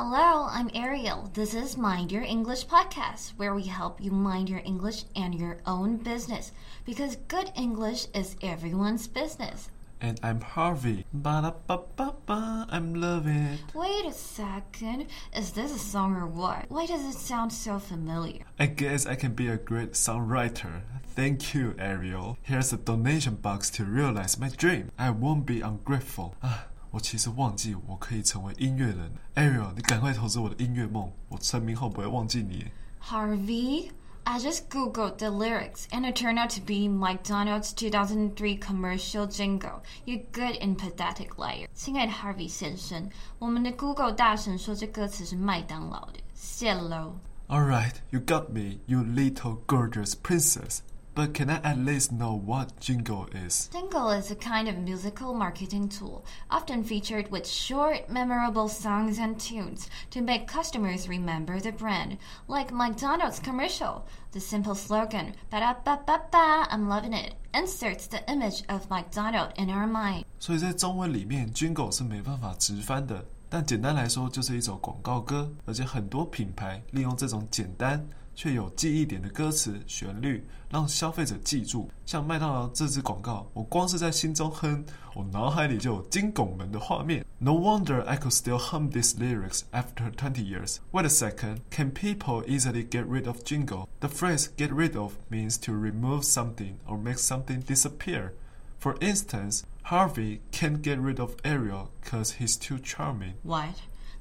Hello, I'm Ariel. This is Mind Your English podcast, where we help you mind your English and your own business because good English is everyone's business. And I'm Harvey. Ba-da-ba-ba-ba, I'm loving it. Wait a second. Is this a song or what? Why does it sound so familiar? I guess I can be a great songwriter. Thank you, Ariel. Here's a donation box to realize my dream. I won't be ungrateful. Ah. 啊，我其实忘记我可以成为音乐人。Ariel，你赶快投资我的音乐梦，我成名后不会忘记你。 Harvey? I just googled the lyrics and it turned out to be McDonald's 2003 commercial jingle. You good and pathetic liar. 亲爱的 Harvey 先生，我们的 Google 大神说这歌词是麦当劳的，谢喽。 Alright, you got me, you little gorgeous princess. But can I at least know what jingle is? Jingle is a kind of musical marketing tool, often featured with short, memorable songs and tunes to make customers remember the brand, like McDonald's commercial. The simple slogan, ba da ba ba ba, I'm loving it, inserts the image of McDonald in our mind. 所以在中文里面，jingle 是没办法直翻的。但简单来说，就是一首广告歌，而且很多品牌利用这种简单 却有记忆点的歌词旋律，让消费者记住。像麦当劳这支广告，我光是在心中哼，我脑海里就有金拱门的画面。No wonder I could still hum these lyrics after 20 years. Wait a second, can people easily get rid of jingle? The phrase "get rid of" means to remove something or make something disappear. For instance, Harvey can't get rid of Ariel because he's too charming. What？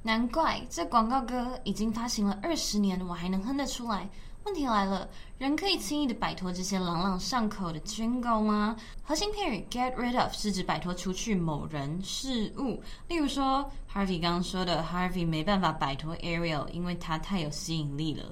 难怪这广告歌已经发行了二十年，我还能哼得出来。问题来了，人可以轻易的摆脱这些朗朗上口的 jingle 吗？核心片语 get rid of 是指摆脱出去某人事物，例如说 Harvey 刚刚说的 Harvey 没办法摆脱 Ariel，因为他太有吸引力了。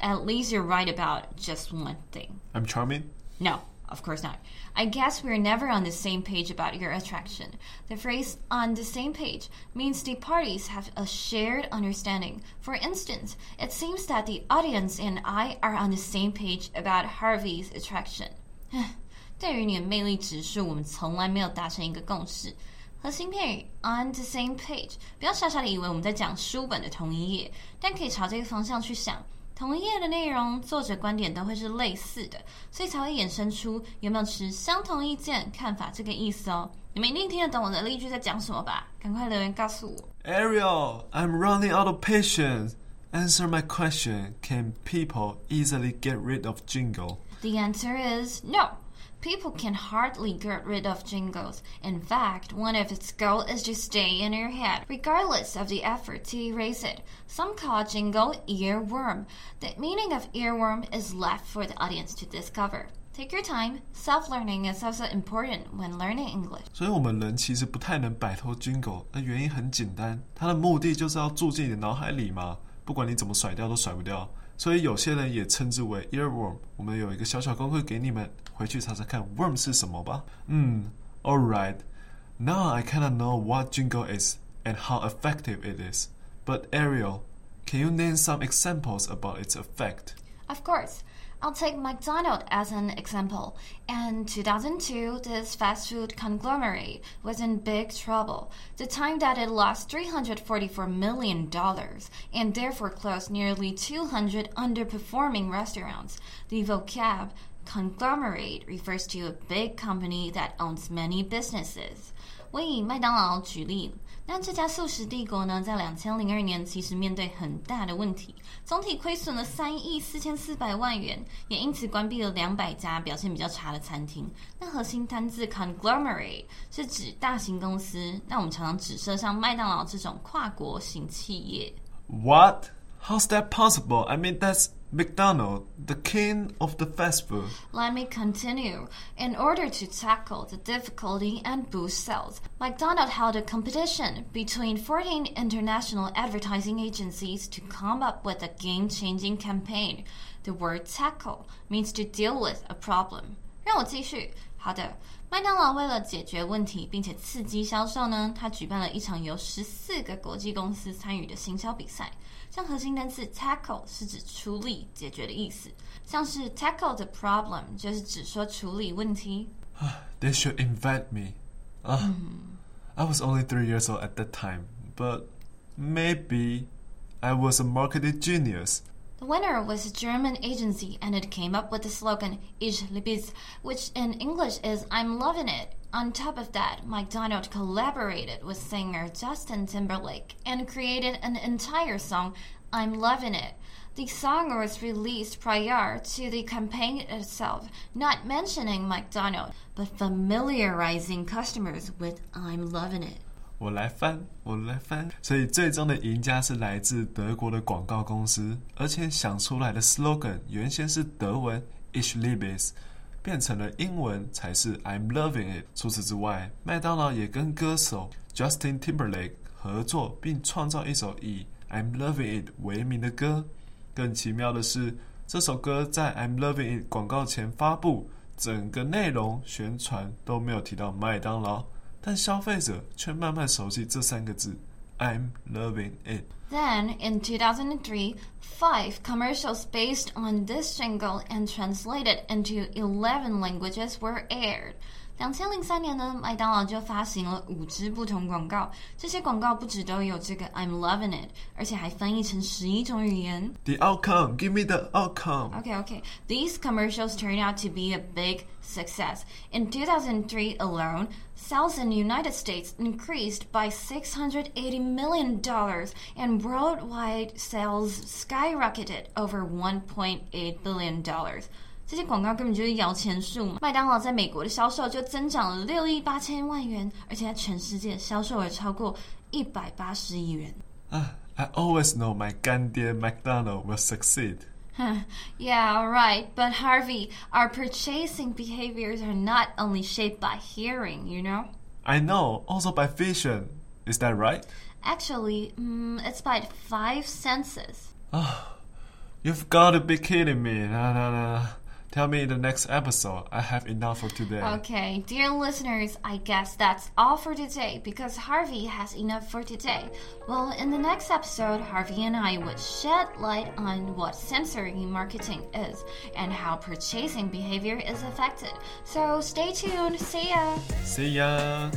At least you're right about just one thing. I'm charming? No, of course not. I guess we're never on the same page about your attraction. The phrase on the same page means the parties have a shared understanding. For instance, it seems that the audience and I are on the same page about Harvey's attraction. 对于你的魅力指数，我们从来没有达成一个共识。核心片语 on the same page，不要傻傻的以为我们在讲书本的同一页，但可以朝这个方向去想。 同一页的内容，作者观点都会是类似的，所以才会衍生出有没有持相同意见看法这个意思哦。你们一定听得懂我的例句在讲什么吧？赶快留言告诉我。Ariel, I'm running out of patience. Answer my question. Can people easily get rid of jingle? The answer is no. People can hardly get rid of jingles. In fact, one of its goals is to stay in your head, regardless of the effort to erase it. Some call jingle earworm. The meaning of earworm is left for the audience to discover. Take your time. Self-learning is also important when learning English. 所以我们人其实不太能摆脱 jingle，那原因很简单，它的目的就是要住进你的脑海里嘛，不管你怎么甩掉都甩不掉。 所以有些人也称之为 earworm。我们有一个小小功课给你们，回去查查看 worm 是什么吧。嗯，Alright。Now I kind of know what jingle is and how effective it is. But Ariel, can you name some examples about its effect? Of course. I'll take McDonald's as an example. In 2002, this fast food conglomerate was in big trouble. The time that it lost $344 million and therefore closed nearly 200 underperforming restaurants. The vocab conglomerate refers to a big company that owns many businesses. 我以麦当劳举例，那这家素食帝国呢，在两千零二年其实面对很大的问题，总体亏损了三亿四千四百万元，也因此关闭了两百家表现比较差的餐厅。那核心单字 conglomerate 是指大型公司，那我们常常指涉像麦当劳这种跨国型企业。What? How's that possible? I mean, that's McDonald, the king of the fast food. Let me continue. In order to tackle the difficulty and boost sales, McDonald held a competition between 14 international advertising agencies to come up with a game changing campaign. The word tackle means to deal with a problem. 让我继续。 好的，麦当劳为了解决问题并且刺激销售呢，它举办了一场由十四个国际公司参与的行销比赛。像核心单词 tackle 是指处理、解决的意思，像是 tackle the problem 就是指说处理问题。 They should invite me. Ah, I was only three years old at that time, but Maybe I was a marketing genius. The winner was a German agency and it came up with the slogan Ich lieb's, which in English is I'm loving it. On top of that, McDonald collaborated with singer Justin Timberlake and created an entire song, I'm Loving It. The song was released prior to the campaign itself, not mentioning McDonald, but familiarizing customers with I'm Loving It. 我来翻，我来翻。所以最终的赢家是来自德国的广告公司，而且想出来的 slogan 原先是德文 Ich liebe's，变成了英文才是 I'm loving it。除此之外，麦当劳也跟歌手 Justin Timberlake 合作，并创造一首以 I'm loving it 为名的歌。更奇妙的是，这首歌在 I'm loving it 广告前发布，整个内容宣传都没有提到麦当劳。但消费者却慢慢熟悉这三个字，I'm loving it。Then, in 2003, five commercials based on this jingle and translated into 11 languages were aired. 两千零三年呢，麦当劳就发行了五支不同广告。这些广告不只都有这个 "I'm loving it"，而且还翻译成十一种语言。The outcome, give me the outcome. Okay, okay. These commercials turned out to be a big success. In 2003 alone, sales in the United States increased by 680 million dollars, and worldwide sales skyrocketed over 1.8 billion dollars. 这些广告根本就是摇钱树嘛！麦当劳在美国的销售就增长了六亿八千万元，而且在全世界销售额超过一百八十亿元。啊，I always know my 干爹 McDonald will succeed. yeah, right. But Harvey, our purchasing behaviors are not only shaped by hearing, you know? I know, also by vision. Is that right? Actually, mm, it's by five senses. Oh, you've got to be kidding me. Nah, nah, nah. Tell me in the next episode. I have enough for today. Okay, dear listeners, I guess that's all for today because Harvey has enough for today. Well, in the next episode, Harvey and I would shed light on what sensory marketing is and how purchasing behavior is affected. So stay tuned. See ya. See ya.